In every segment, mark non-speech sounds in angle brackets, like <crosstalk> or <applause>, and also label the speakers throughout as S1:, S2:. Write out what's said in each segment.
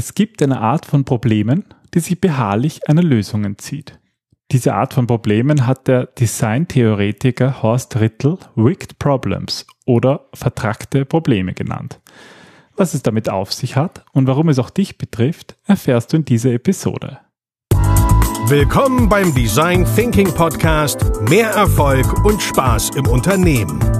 S1: Es gibt eine Art von Problemen, die sich beharrlich einer Lösung entzieht. Diese Art von Problemen hat der Designtheoretiker Horst Rittel Wicked Problems oder vertrackte Probleme genannt. Was es damit auf sich hat und warum es auch dich betrifft, erfährst du in dieser Episode.
S2: Willkommen beim Design Thinking Podcast Mehr Erfolg und Spaß im Unternehmen.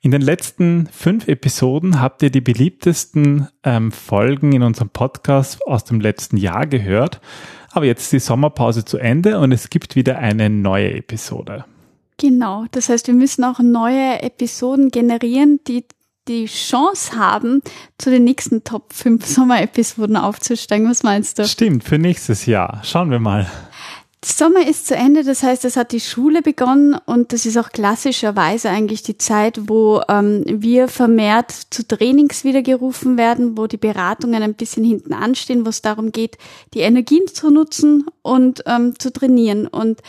S1: In den letzten fünf Episoden habt ihr die beliebtesten ähm, Folgen in unserem Podcast aus dem letzten Jahr gehört. Aber jetzt ist die Sommerpause zu Ende und es gibt wieder eine neue Episode.
S3: Genau, das heißt, wir müssen auch neue Episoden generieren, die die Chance haben, zu den nächsten Top 5 Sommerepisoden aufzusteigen. Was meinst du?
S1: Stimmt, für nächstes Jahr. Schauen wir mal.
S3: Sommer ist zu Ende, das heißt, es hat die Schule begonnen und das ist auch klassischerweise eigentlich die Zeit, wo ähm, wir vermehrt zu Trainings wieder gerufen werden, wo die Beratungen ein bisschen hinten anstehen, wo es darum geht, die Energien zu nutzen und ähm, zu trainieren. Und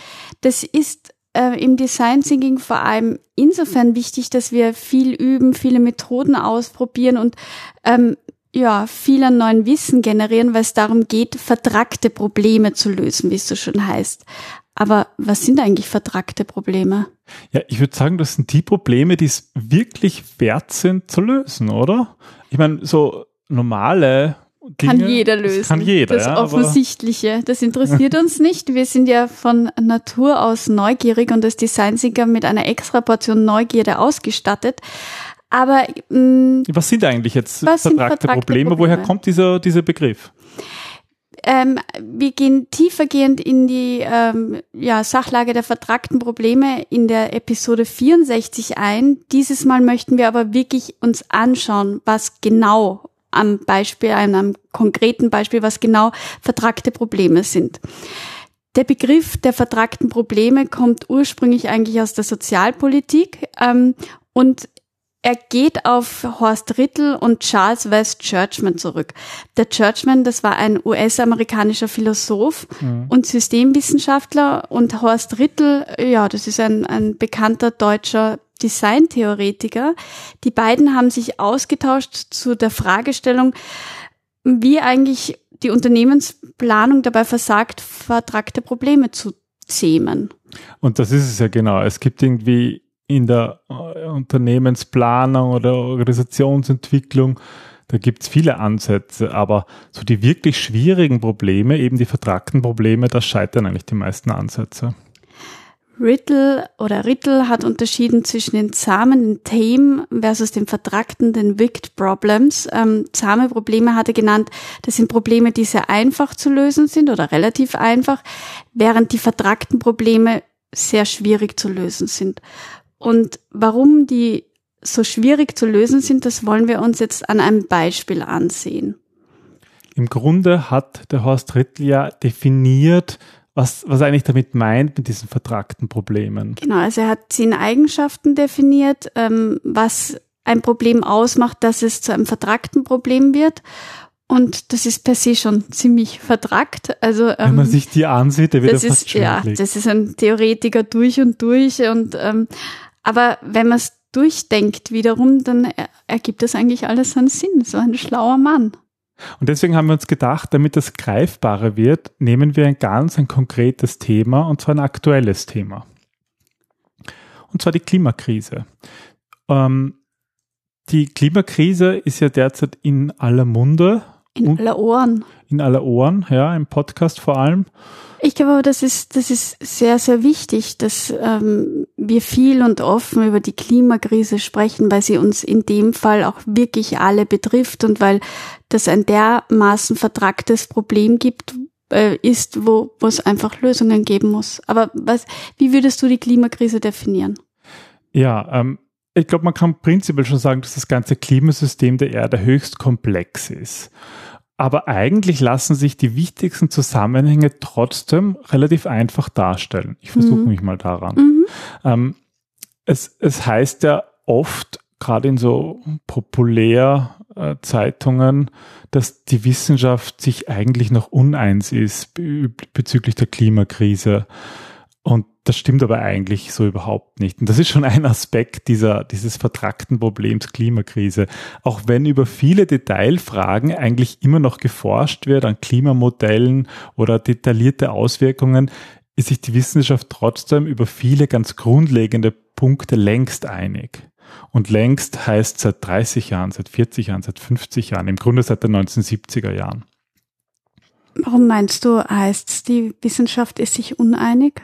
S3: das ist äh, im Design Thinking vor allem insofern wichtig, dass wir viel üben, viele Methoden ausprobieren und ähm, ja, viel an neuen Wissen generieren, weil es darum geht, vertragte Probleme zu lösen, wie es so schön heißt. Aber was sind eigentlich vertragte Probleme?
S1: Ja, ich würde sagen, das sind die Probleme, die es wirklich wert sind zu lösen, oder? Ich meine, so normale Dinge,
S3: kann jeder lösen. Das
S1: kann jeder.
S3: Das
S1: ja,
S3: Offensichtliche, das interessiert uns nicht. Wir sind ja von Natur aus neugierig und als Designsinger mit einer extra Portion Neugierde ausgestattet. Aber
S1: mh, mm, was sind eigentlich jetzt vertragte, vertragte Probleme? Probleme? Woher kommt dieser, dieser Begriff?
S3: Ähm, wir gehen tiefergehend in die ähm, ja, Sachlage der vertragten Probleme in der Episode 64 ein. Dieses Mal möchten wir aber wirklich uns anschauen, was genau am Beispiel, einem konkreten Beispiel, was genau vertragte Probleme sind. Der Begriff der vertragten Probleme kommt ursprünglich eigentlich aus der Sozialpolitik ähm, und er geht auf Horst Rittel und Charles West Churchman zurück. Der Churchman, das war ein US-amerikanischer Philosoph mhm. und Systemwissenschaftler und Horst Rittel, ja, das ist ein, ein bekannter deutscher Designtheoretiker. Die beiden haben sich ausgetauscht zu der Fragestellung, wie eigentlich die Unternehmensplanung dabei versagt, vertragte Probleme zu zähmen.
S1: Und das ist es ja genau. Es gibt irgendwie in der äh, Unternehmensplanung oder Organisationsentwicklung, da gibt's viele Ansätze, aber so die wirklich schwierigen Probleme, eben die vertragten Probleme, da scheitern eigentlich die meisten Ansätze.
S3: Riddle oder Riddle hat unterschieden zwischen den zahmen, den tame versus den vertragten, den wicked problems. Ähm, zahme Probleme hat er genannt, das sind Probleme, die sehr einfach zu lösen sind oder relativ einfach, während die vertragten Probleme sehr schwierig zu lösen sind. Und warum die so schwierig zu lösen sind, das wollen wir uns jetzt an einem Beispiel ansehen.
S1: Im Grunde hat der Horst Rittl ja definiert, was, was er eigentlich damit meint mit diesen vertragten Problemen.
S3: Genau, also er hat zehn Eigenschaften definiert, ähm, was ein Problem ausmacht, dass es zu einem vertragten Problem wird. Und das ist per se schon ziemlich vertrackt. Also,
S1: ähm, Wenn man ähm, sich die ansieht, der wird
S3: das
S1: fast
S3: ist, Ja, das ist ein Theoretiker durch und durch. Und ähm, aber wenn man es durchdenkt wiederum, dann ergibt das eigentlich alles seinen Sinn. So ein schlauer Mann.
S1: Und deswegen haben wir uns gedacht, damit das greifbarer wird, nehmen wir ein ganz ein konkretes Thema und zwar ein aktuelles Thema. Und zwar die Klimakrise. Ähm, die Klimakrise ist ja derzeit in aller Munde.
S3: In aller Ohren.
S1: In aller Ohren, ja, im Podcast vor allem.
S3: Ich glaube das ist, das ist sehr, sehr wichtig, dass ähm, wir viel und offen über die Klimakrise sprechen, weil sie uns in dem Fall auch wirklich alle betrifft und weil das ein dermaßen vertragtes Problem gibt, äh, ist, wo, wo es einfach Lösungen geben muss. Aber was, wie würdest du die Klimakrise definieren?
S1: Ja, ähm, ich glaube, man kann prinzipiell schon sagen, dass das ganze Klimasystem der Erde höchst komplex ist. aber eigentlich lassen sich die wichtigsten Zusammenhänge trotzdem relativ einfach darstellen. Ich versuche mhm. mich mal daran. Mhm. Ähm, es, es heißt ja oft, gerade in so Populärzeitungen, dass die Wissenschaft sich eigentlich noch uneins ist bezüglich der Klimakrise. Und das stimmt aber eigentlich so überhaupt nicht. Und das ist schon ein Aspekt dieser, dieses vertragten Problems Klimakrise. Auch wenn über viele Detailfragen eigentlich immer noch geforscht wird an Klimamodellen oder detaillierte Auswirkungen, ist sich die Wissenschaft trotzdem über viele ganz grundlegende Punkte längst einig. Und längst heißt seit 30 Jahren, seit 40 Jahren, seit 50 Jahren, im Grunde seit den 1970er Jahren.
S3: Warum meinst du, heißt die Wissenschaft ist sich uneinig?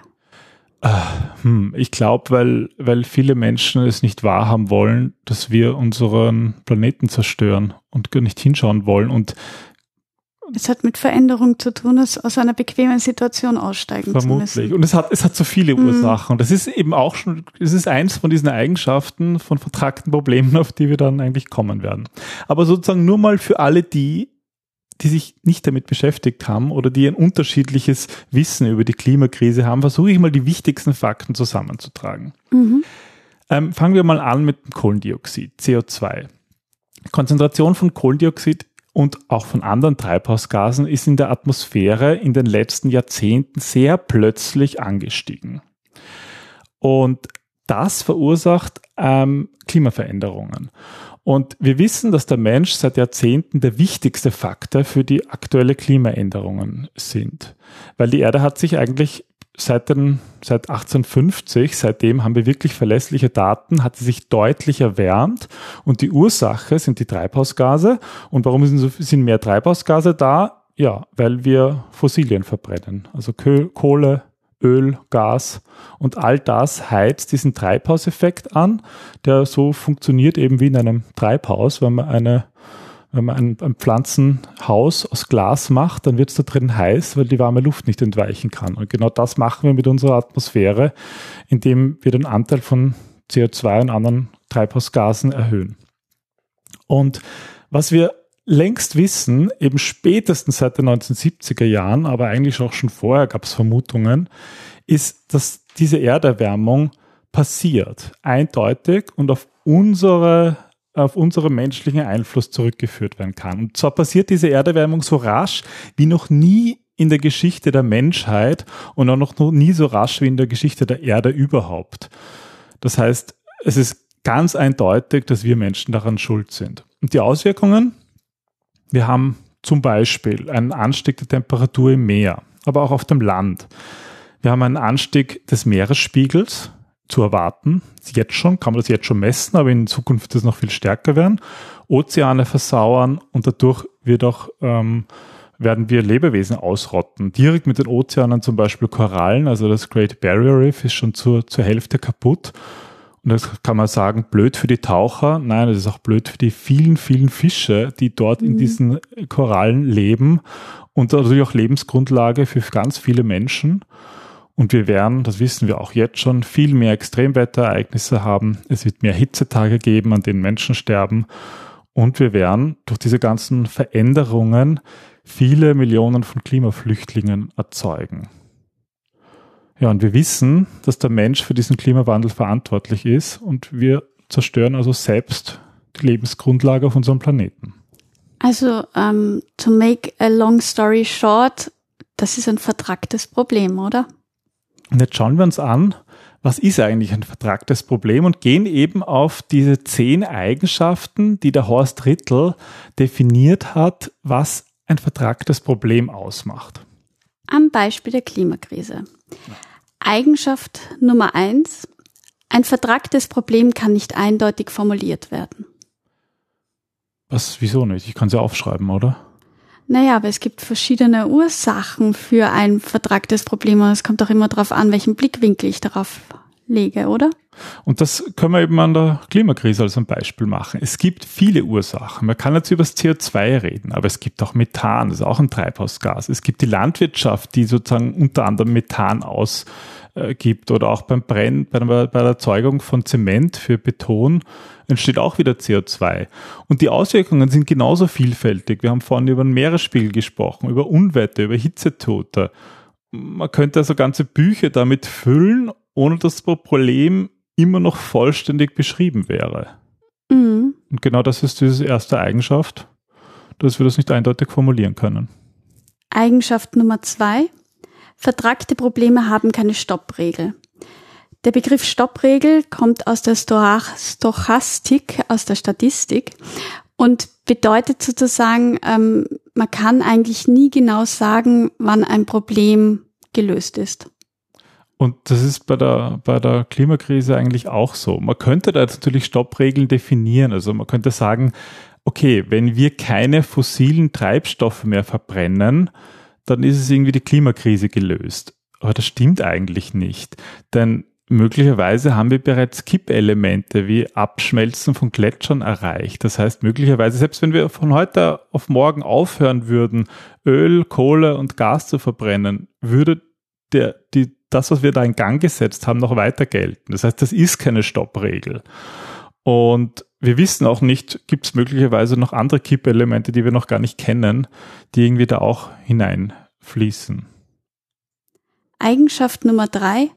S1: Hm, ich glaube, weil, weil viele Menschen es nicht wahrhaben wollen, dass wir unseren Planeten zerstören und gar nicht hinschauen wollen. Und
S3: es hat mit Veränderung zu tun, aus einer bequemen Situation aussteigen
S1: vermutlich.
S3: zu müssen.
S1: Und es hat, es hat so viele mhm. Ursachen. Und das ist eben auch schon, es ist eins von diesen Eigenschaften von vertragten Problemen, auf die wir dann eigentlich kommen werden. Aber sozusagen nur mal für alle die, die sich nicht damit beschäftigt haben oder die ein unterschiedliches Wissen über die Klimakrise haben, versuche ich mal die wichtigsten Fakten zusammenzutragen. Mhm. Ähm, fangen wir mal an mit dem Kohlendioxid, CO2. Konzentration von Kohlendioxid und auch von anderen Treibhausgasen ist in der Atmosphäre in den letzten Jahrzehnten sehr plötzlich angestiegen. Und das verursacht ähm, Klimaveränderungen. Und wir wissen, dass der Mensch seit Jahrzehnten der wichtigste Faktor für die aktuelle Klimaänderungen sind. Weil die Erde hat sich eigentlich seit, den, seit 1850, seitdem haben wir wirklich verlässliche Daten, hat sie sich deutlich erwärmt. Und die Ursache sind die Treibhausgase. Und warum sind, so, sind mehr Treibhausgase da? Ja, weil wir Fossilien verbrennen. Also Kohle, Öl, Gas und all das heizt diesen Treibhauseffekt an, der so funktioniert eben wie in einem Treibhaus. Wenn man, eine, wenn man ein, ein Pflanzenhaus aus Glas macht, dann wird es da drin heiß, weil die warme Luft nicht entweichen kann. Und genau das machen wir mit unserer Atmosphäre, indem wir den Anteil von CO2 und anderen Treibhausgasen erhöhen. Und was wir längst wissen, eben spätestens seit den 1970er Jahren, aber eigentlich auch schon vorher gab es Vermutungen, ist, dass diese Erderwärmung passiert, eindeutig und auf unsere auf unseren menschlichen Einfluss zurückgeführt werden kann. Und zwar passiert diese Erderwärmung so rasch wie noch nie in der Geschichte der Menschheit und auch noch nie so rasch wie in der Geschichte der Erde überhaupt. Das heißt, es ist ganz eindeutig, dass wir Menschen daran schuld sind. Und die Auswirkungen, wir haben zum Beispiel einen Anstieg der Temperatur im Meer, aber auch auf dem Land. Wir haben einen Anstieg des Meeresspiegels zu erwarten. Jetzt schon, kann man das jetzt schon messen, aber in Zukunft wird es noch viel stärker werden. Ozeane versauern und dadurch wird auch, ähm, werden wir Lebewesen ausrotten. Direkt mit den Ozeanen zum Beispiel Korallen, also das Great Barrier Reef ist schon zur, zur Hälfte kaputt. Und das kann man sagen, blöd für die Taucher. Nein, das ist auch blöd für die vielen, vielen Fische, die dort mhm. in diesen Korallen leben und natürlich auch Lebensgrundlage für ganz viele Menschen. Und wir werden, das wissen wir auch jetzt schon, viel mehr Extremwetterereignisse haben. Es wird mehr Hitzetage geben, an denen Menschen sterben. Und wir werden durch diese ganzen Veränderungen viele Millionen von Klimaflüchtlingen erzeugen. Ja, und wir wissen, dass der Mensch für diesen Klimawandel verantwortlich ist und wir zerstören also selbst die Lebensgrundlage auf unserem Planeten.
S3: Also, um, ähm, to make a long story short, das ist ein vertragtes Problem, oder?
S1: Und jetzt schauen wir uns an, was ist eigentlich ein vertragtes Problem und gehen eben auf diese zehn Eigenschaften, die der Horst Rittel definiert hat, was ein vertragtes Problem ausmacht.
S3: Am Beispiel der Klimakrise. Eigenschaft Nummer eins. Ein vertragtes Problem kann nicht eindeutig formuliert werden.
S1: Was, wieso nicht? Ich kann es ja aufschreiben, oder?
S3: Naja, aber es gibt verschiedene Ursachen für ein vertragtes Problem und es kommt auch immer darauf an, welchen Blickwinkel ich darauf lege, oder?
S1: Und das können wir eben an der Klimakrise als ein Beispiel machen. Es gibt viele Ursachen. Man kann jetzt über das CO2 reden, aber es gibt auch Methan, das ist auch ein Treibhausgas. Es gibt die Landwirtschaft, die sozusagen unter anderem Methan ausgibt oder auch beim Brennen, bei der, bei der Erzeugung von Zement für Beton entsteht auch wieder CO2. Und die Auswirkungen sind genauso vielfältig. Wir haben vorhin über den Meeresspiegel gesprochen, über Unwetter, über Hitzetote. Man könnte also ganze Bücher damit füllen, ohne dass das Problem immer noch vollständig beschrieben wäre. Mhm. Und genau das ist diese erste Eigenschaft, dass wir das nicht eindeutig formulieren können.
S3: Eigenschaft Nummer zwei. Vertragte Probleme haben keine Stoppregel. Der Begriff Stoppregel kommt aus der Stochastik, aus der Statistik und bedeutet sozusagen, ähm, man kann eigentlich nie genau sagen, wann ein Problem gelöst ist.
S1: Und das ist bei der, bei der Klimakrise eigentlich auch so. Man könnte da jetzt natürlich Stoppregeln definieren. Also man könnte sagen, okay, wenn wir keine fossilen Treibstoffe mehr verbrennen, dann ist es irgendwie die Klimakrise gelöst. Aber das stimmt eigentlich nicht. Denn möglicherweise haben wir bereits Kippelemente wie Abschmelzen von Gletschern erreicht. Das heißt, möglicherweise, selbst wenn wir von heute auf morgen aufhören würden, Öl, Kohle und Gas zu verbrennen, würde der, die, das, was wir da in Gang gesetzt haben, noch weiter gelten. Das heißt, das ist keine Stoppregel. Und wir wissen auch nicht, gibt es möglicherweise noch andere Kippelemente, die wir noch gar nicht kennen, die irgendwie da auch hineinfließen.
S3: Eigenschaft Nummer drei.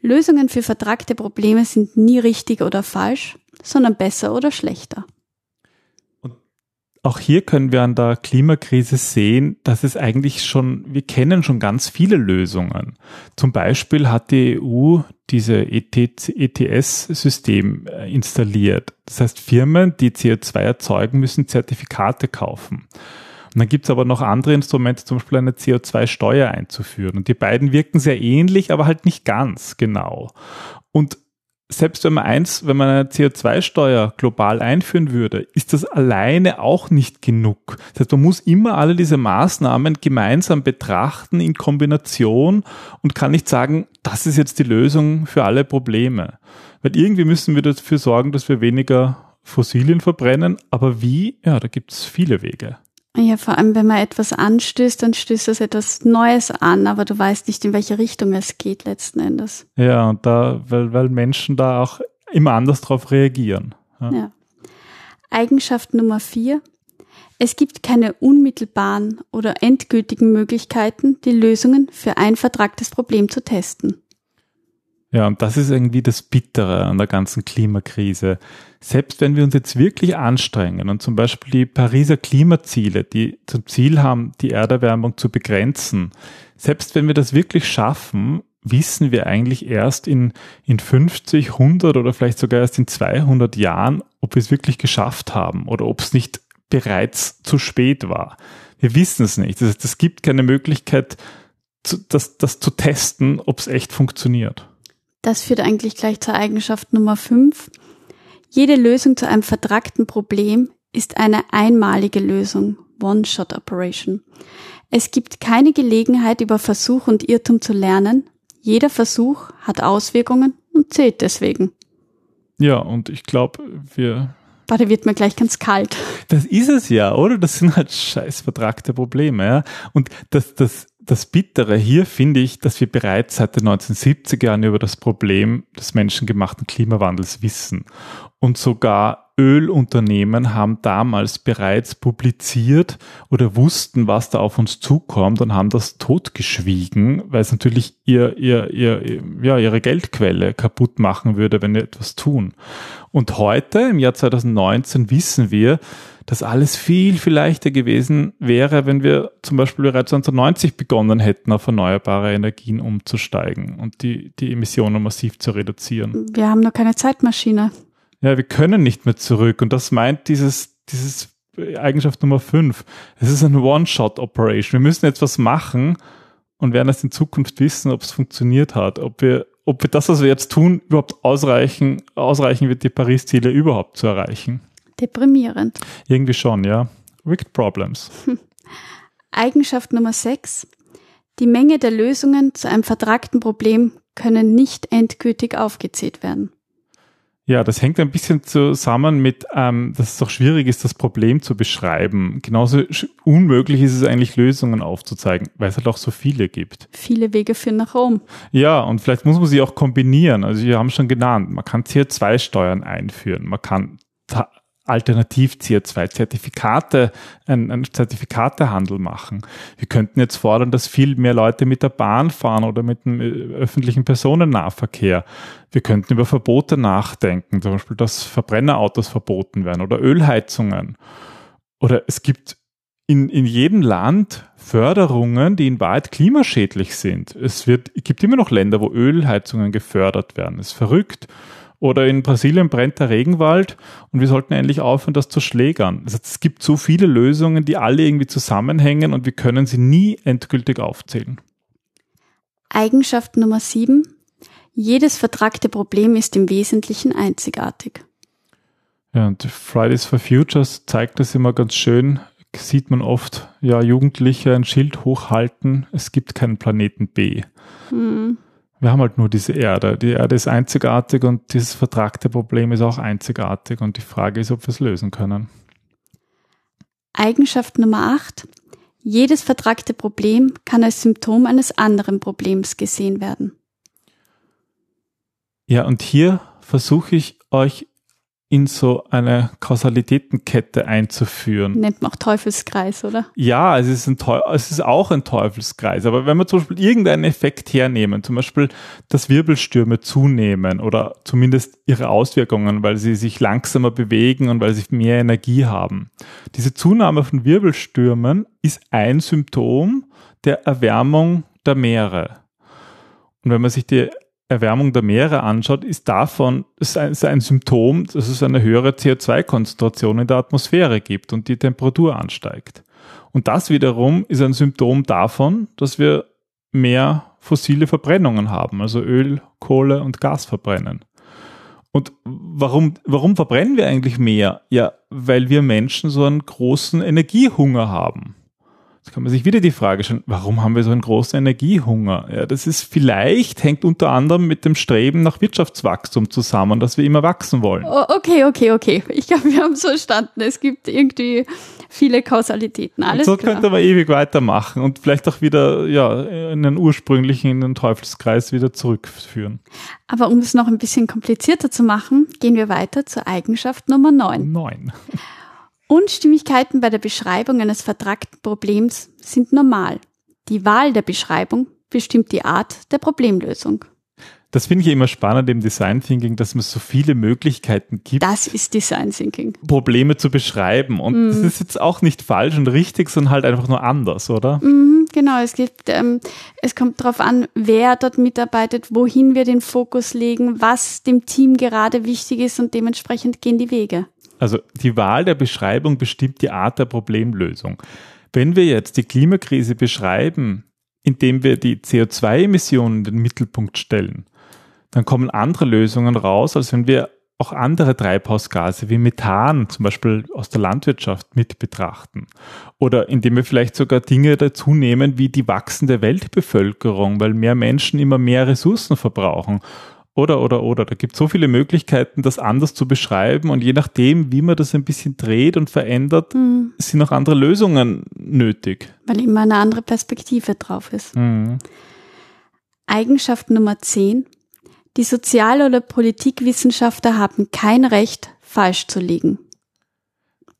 S3: Lösungen für vertragte Probleme sind nie richtig oder falsch, sondern besser oder schlechter.
S1: Auch hier können wir an der Klimakrise sehen, dass es eigentlich schon, wir kennen schon ganz viele Lösungen. Zum Beispiel hat die EU diese ETS-System äh, installiert. Das heißt, Firmen, die CO2 erzeugen, müssen Zertifikate kaufen. Und dann gibt es aber noch andere Instrumente, zum Beispiel eine CO2-Steuer einzuführen. Und die beiden wirken sehr ähnlich, aber halt nicht ganz genau. Und selbst wenn man eins, wenn man eine CO2-Steuer global einführen würde, ist das alleine auch nicht genug. Das heißt, man muss immer alle diese Maßnahmen gemeinsam betrachten in Kombination und kann nicht sagen, das ist jetzt die Lösung für alle Probleme. Weil irgendwie müssen wir dafür sorgen, dass wir weniger Fossilien verbrennen. Aber wie? Ja, da gibt es viele Wege.
S3: Ja, vor allem, wenn man etwas anstößt, dann stößt das etwas Neues an, aber du weißt nicht, in welche Richtung es geht letzten Endes.
S1: Ja, und da, weil, weil Menschen da auch immer anders drauf reagieren.
S3: Ja. ja. Eigenschaft Nummer vier. Es gibt keine unmittelbaren oder endgültigen Möglichkeiten, die Lösungen für ein vertragtes Problem zu testen.
S1: Ja, und das ist irgendwie das Bittere an der ganzen Klimakrise. Selbst wenn wir uns jetzt wirklich anstrengen und zum Beispiel die Pariser Klimaziele, die zum Ziel haben, die Erderwärmung zu begrenzen, selbst wenn wir das wirklich schaffen, wissen wir eigentlich erst in, in 50, 100 oder vielleicht sogar erst in 200 Jahren, ob wir es wirklich geschafft haben oder ob es nicht bereits zu spät war. Wir wissen es nicht. Es gibt keine Möglichkeit, das, das zu testen, ob es echt funktioniert.
S3: Das führt eigentlich gleich zur Eigenschaft Nummer 5. Jede Lösung zu einem vertragten Problem ist eine einmalige Lösung, One-Shot-Operation. Es gibt keine Gelegenheit, über Versuch und Irrtum zu lernen. Jeder Versuch hat Auswirkungen und zählt deswegen.
S1: Ja, und ich glaube, wir.
S3: Warte, wird mir gleich ganz kalt.
S1: Das ist es ja, oder? Das sind halt scheiß vertragte Probleme, ja. Und das, das, das Bittere hier finde ich, dass wir bereits seit den 1970er Jahren über das Problem des menschengemachten Klimawandels wissen. Und sogar Ölunternehmen haben damals bereits publiziert oder wussten, was da auf uns zukommt und haben das totgeschwiegen, weil es natürlich ihr, ihr, ihr, ja, ihre Geldquelle kaputt machen würde, wenn wir etwas tun. Und heute, im Jahr 2019, wissen wir, dass alles viel, viel leichter gewesen wäre, wenn wir zum Beispiel bereits 1990 begonnen hätten, auf erneuerbare Energien umzusteigen und die, die Emissionen massiv zu reduzieren.
S3: Wir haben noch keine Zeitmaschine.
S1: Ja, wir können nicht mehr zurück und das meint dieses, dieses Eigenschaft Nummer 5. Es ist eine One-Shot-Operation. Wir müssen jetzt was machen und werden erst in Zukunft wissen, ob es funktioniert hat, ob wir ob wir das, was wir jetzt tun, überhaupt ausreichen, ausreichen wird, die Paris-Ziele überhaupt zu erreichen.
S3: Deprimierend.
S1: Irgendwie schon, ja. Wicked Problems. <laughs>
S3: Eigenschaft Nummer 6. Die Menge der Lösungen zu einem vertragten Problem können nicht endgültig aufgezählt werden.
S1: Ja, das hängt ein bisschen zusammen mit, ähm, dass es doch schwierig ist, das Problem zu beschreiben. Genauso unmöglich ist es eigentlich, Lösungen aufzuzeigen, weil es halt auch so viele gibt.
S3: Viele Wege führen nach Rom.
S1: Ja, und vielleicht muss man sie auch kombinieren. Also wir haben schon genannt, man kann CO2-Steuern einführen, man kann alternativ CO2-Zertifikate, ein, ein Zertifikatehandel machen. Wir könnten jetzt fordern, dass viel mehr Leute mit der Bahn fahren oder mit dem äh, öffentlichen Personennahverkehr. Wir könnten über Verbote nachdenken, zum Beispiel, dass Verbrennerautos verboten werden oder Ölheizungen. Oder es gibt in, in jedem Land Förderungen, die in Wahrheit klimaschädlich sind. Es wird, es gibt immer noch Länder, wo Ölheizungen gefördert werden. Das ist verrückt. Oder in Brasilien brennt der Regenwald und wir sollten endlich aufhören, das zu schlägern. Heißt, es gibt so viele Lösungen, die alle irgendwie zusammenhängen und wir können sie nie endgültig aufzählen.
S3: Eigenschaft Nummer sieben. Jedes vertragte Problem ist im Wesentlichen einzigartig.
S1: Ja, und Fridays for Futures zeigt das immer ganz schön. Sieht man oft, ja, Jugendliche ein Schild hochhalten, es gibt keinen Planeten B. Hm wir haben halt nur diese Erde. Die Erde ist einzigartig und dieses vertragte Problem ist auch einzigartig und die Frage ist, ob wir es lösen können.
S3: Eigenschaft Nummer 8. Jedes vertragte Problem kann als Symptom eines anderen Problems gesehen werden.
S1: Ja, und hier versuche ich euch in so eine Kausalitätenkette einzuführen.
S3: Nennt man auch Teufelskreis, oder?
S1: Ja, es ist, ein es ist auch ein Teufelskreis. Aber wenn wir zum Beispiel irgendeinen Effekt hernehmen, zum Beispiel, dass Wirbelstürme zunehmen oder zumindest ihre Auswirkungen, weil sie sich langsamer bewegen und weil sie mehr Energie haben. Diese Zunahme von Wirbelstürmen ist ein Symptom der Erwärmung der Meere. Und wenn man sich die Erwärmung der Meere anschaut, ist davon ist ein, ist ein Symptom, dass es eine höhere CO2-Konzentration in der Atmosphäre gibt und die Temperatur ansteigt. Und das wiederum ist ein Symptom davon, dass wir mehr fossile Verbrennungen haben, also Öl, Kohle und Gas verbrennen. Und warum, warum verbrennen wir eigentlich mehr? Ja, weil wir Menschen so einen großen Energiehunger haben. Jetzt kann man sich wieder die Frage stellen, warum haben wir so einen großen Energiehunger? Ja, das ist vielleicht, hängt unter anderem mit dem Streben nach Wirtschaftswachstum zusammen, dass wir immer wachsen wollen.
S3: Okay, okay, okay. Ich glaube, wir haben es verstanden. Es gibt irgendwie viele Kausalitäten. Alles
S1: und so
S3: klar.
S1: könnte man ewig weitermachen und vielleicht auch wieder, ja, in den ursprünglichen, in den Teufelskreis wieder zurückführen.
S3: Aber um es noch ein bisschen komplizierter zu machen, gehen wir weiter zur Eigenschaft Nummer 9.
S1: 9.
S3: Unstimmigkeiten bei der Beschreibung eines vertragten Problems sind normal. Die Wahl der Beschreibung bestimmt die Art der Problemlösung.
S1: Das finde ich immer spannend im Design Thinking, dass es so viele Möglichkeiten gibt.
S3: Das ist Design Thinking.
S1: Probleme zu beschreiben. Und mm. das ist jetzt auch nicht falsch und richtig, sondern halt einfach nur anders, oder?
S3: Mm, genau, es gibt, ähm, es kommt darauf an, wer dort mitarbeitet, wohin wir den Fokus legen, was dem Team gerade wichtig ist und dementsprechend gehen die Wege.
S1: Also die Wahl der Beschreibung bestimmt die Art der Problemlösung. Wenn wir jetzt die Klimakrise beschreiben, indem wir die CO2-Emissionen in den Mittelpunkt stellen, dann kommen andere Lösungen raus, als wenn wir auch andere Treibhausgase wie Methan zum Beispiel aus der Landwirtschaft mit betrachten. Oder indem wir vielleicht sogar Dinge dazu nehmen wie die wachsende Weltbevölkerung, weil mehr Menschen immer mehr Ressourcen verbrauchen oder, oder, oder. Da gibt es so viele Möglichkeiten, das anders zu beschreiben. Und je nachdem, wie man das ein bisschen dreht und verändert, mhm. sind auch andere Lösungen nötig.
S3: Weil immer eine andere Perspektive drauf ist. Mhm. Eigenschaft Nummer 10. Die Sozial- oder Politikwissenschaftler haben kein Recht, falsch zu liegen.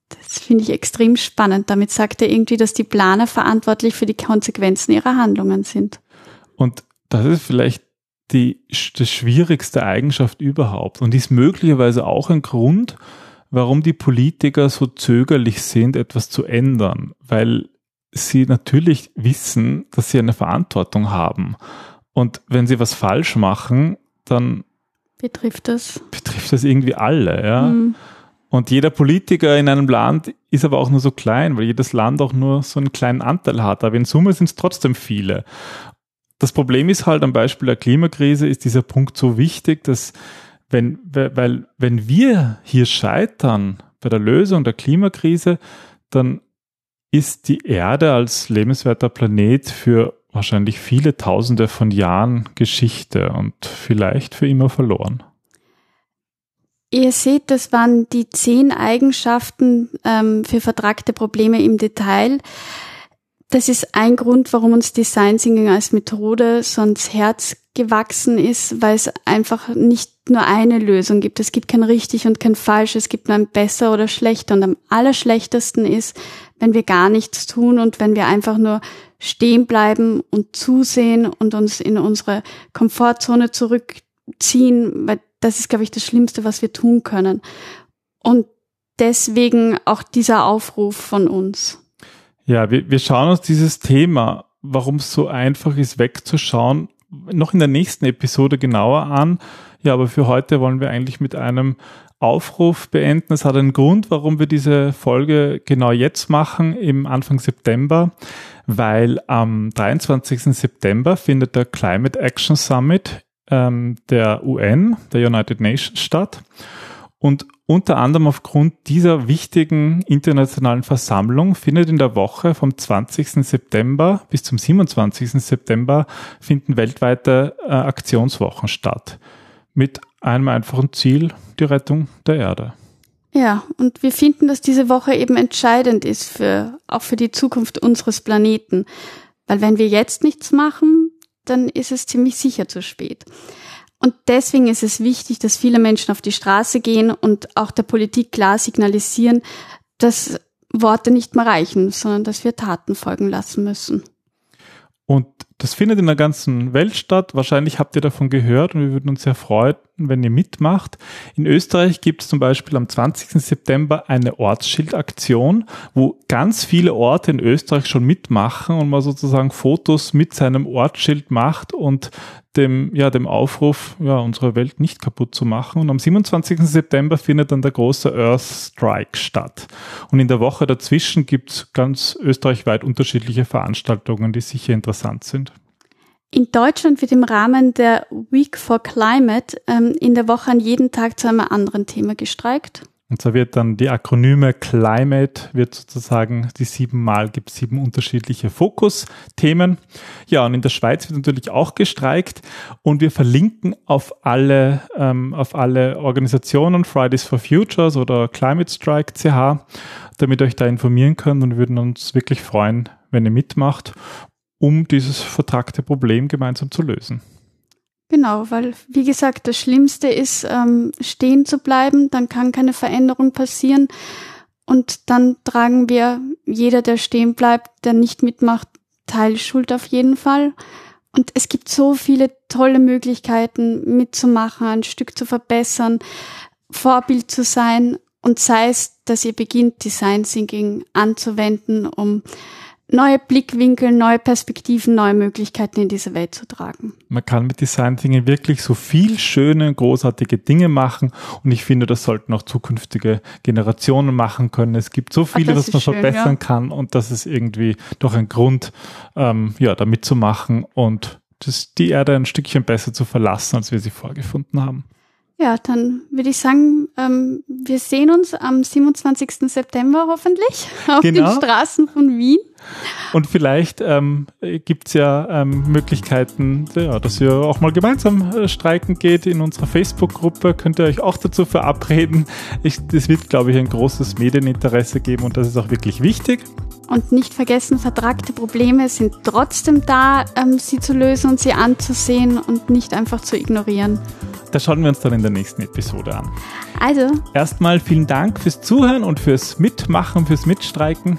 S3: Das finde ich extrem spannend. Damit sagt er irgendwie, dass die Planer verantwortlich für die Konsequenzen ihrer Handlungen sind.
S1: Und das ist vielleicht die, die schwierigste Eigenschaft überhaupt und ist möglicherweise auch ein Grund, warum die Politiker so zögerlich sind, etwas zu ändern, weil sie natürlich wissen, dass sie eine Verantwortung haben. Und wenn sie was falsch machen, dann
S3: betrifft das,
S1: betrifft das irgendwie alle, ja. Mhm. Und jeder Politiker in einem Land ist aber auch nur so klein, weil jedes Land auch nur so einen kleinen Anteil hat. Aber in Summe sind es trotzdem viele. Das Problem ist halt am Beispiel der Klimakrise ist dieser Punkt so wichtig, dass wenn, weil, wenn wir hier scheitern bei der Lösung der Klimakrise, dann ist die Erde als lebenswerter Planet für wahrscheinlich viele Tausende von Jahren Geschichte und vielleicht für immer verloren.
S3: Ihr seht, das waren die zehn Eigenschaften ähm, für vertragte Probleme im Detail. Das ist ein Grund, warum uns Design Thinking als Methode so ans Herz gewachsen ist, weil es einfach nicht nur eine Lösung gibt. Es gibt kein richtig und kein falsch. Es gibt nur ein besser oder schlechter. Und am allerschlechtesten ist, wenn wir gar nichts tun und wenn wir einfach nur stehen bleiben und zusehen und uns in unsere Komfortzone zurückziehen, weil das ist, glaube ich, das Schlimmste, was wir tun können. Und deswegen auch dieser Aufruf von uns.
S1: Ja, wir, wir schauen uns dieses Thema, warum es so einfach ist, wegzuschauen, noch in der nächsten Episode genauer an. Ja, aber für heute wollen wir eigentlich mit einem Aufruf beenden. Es hat einen Grund, warum wir diese Folge genau jetzt machen, im Anfang September, weil am 23. September findet der Climate Action Summit ähm, der UN, der United Nations statt. Und unter anderem aufgrund dieser wichtigen internationalen Versammlung findet in der Woche vom 20. September bis zum 27. September finden weltweite äh, Aktionswochen statt. Mit einem einfachen Ziel, die Rettung der Erde.
S3: Ja, und wir finden, dass diese Woche eben entscheidend ist für, auch für die Zukunft unseres Planeten. Weil wenn wir jetzt nichts machen, dann ist es ziemlich sicher zu spät. Und deswegen ist es wichtig, dass viele Menschen auf die Straße gehen und auch der Politik klar signalisieren, dass Worte nicht mehr reichen, sondern dass wir Taten folgen lassen müssen.
S1: Und das findet in der ganzen Welt statt. Wahrscheinlich habt ihr davon gehört und wir würden uns sehr freuen, wenn ihr mitmacht. In Österreich gibt es zum Beispiel am 20. September eine Ortsschildaktion, wo ganz viele Orte in Österreich schon mitmachen und man sozusagen Fotos mit seinem Ortsschild macht und dem, ja, dem Aufruf, ja, unsere Welt nicht kaputt zu machen. Und am 27. September findet dann der große Earth Strike statt. Und in der Woche dazwischen gibt es ganz österreichweit unterschiedliche Veranstaltungen, die sicher interessant sind.
S3: In Deutschland wird im Rahmen der Week for Climate ähm, in der Woche an jedem Tag zu einem anderen Thema gestreikt.
S1: Und so wird dann die Akronyme Climate, wird sozusagen die siebenmal, gibt sieben unterschiedliche Fokusthemen. Ja, und in der Schweiz wird natürlich auch gestreikt und wir verlinken auf alle, ähm, auf alle Organisationen Fridays for Futures oder Climate Strike CH, damit ihr euch da informieren könnt und würden uns wirklich freuen, wenn ihr mitmacht, um dieses vertragte Problem gemeinsam zu lösen.
S3: Genau, weil wie gesagt, das Schlimmste ist, ähm, stehen zu bleiben, dann kann keine Veränderung passieren und dann tragen wir, jeder, der stehen bleibt, der nicht mitmacht, Teilschuld auf jeden Fall. Und es gibt so viele tolle Möglichkeiten mitzumachen, ein Stück zu verbessern, Vorbild zu sein und sei es, dass ihr beginnt, Design Thinking anzuwenden, um neue Blickwinkel, neue Perspektiven, neue Möglichkeiten in diese Welt zu tragen.
S1: Man kann mit Design Thinking wirklich so viel schöne, großartige Dinge machen und ich finde, das sollten auch zukünftige Generationen machen können. Es gibt so viel, was man schön, verbessern ja. kann und das ist irgendwie doch ein Grund, ähm, ja, da mitzumachen und das, die Erde ein Stückchen besser zu verlassen, als wir sie vorgefunden haben.
S3: Ja, dann würde ich sagen, ähm, wir sehen uns am 27. September hoffentlich <laughs> auf genau. den Straßen von Wien.
S1: Und vielleicht ähm, gibt es ja ähm, Möglichkeiten, ja, dass ihr auch mal gemeinsam äh, streiken geht in unserer Facebook-Gruppe. Könnt ihr euch auch dazu verabreden. Es wird, glaube ich, ein großes Medieninteresse geben und das ist auch wirklich wichtig.
S3: Und nicht vergessen, vertragte Probleme sind trotzdem da, ähm, sie zu lösen und sie anzusehen und nicht einfach zu ignorieren.
S1: Das schauen wir uns dann in der nächsten Episode an.
S3: Also.
S1: Erstmal vielen Dank fürs Zuhören und fürs Mitmachen, fürs Mitstreiken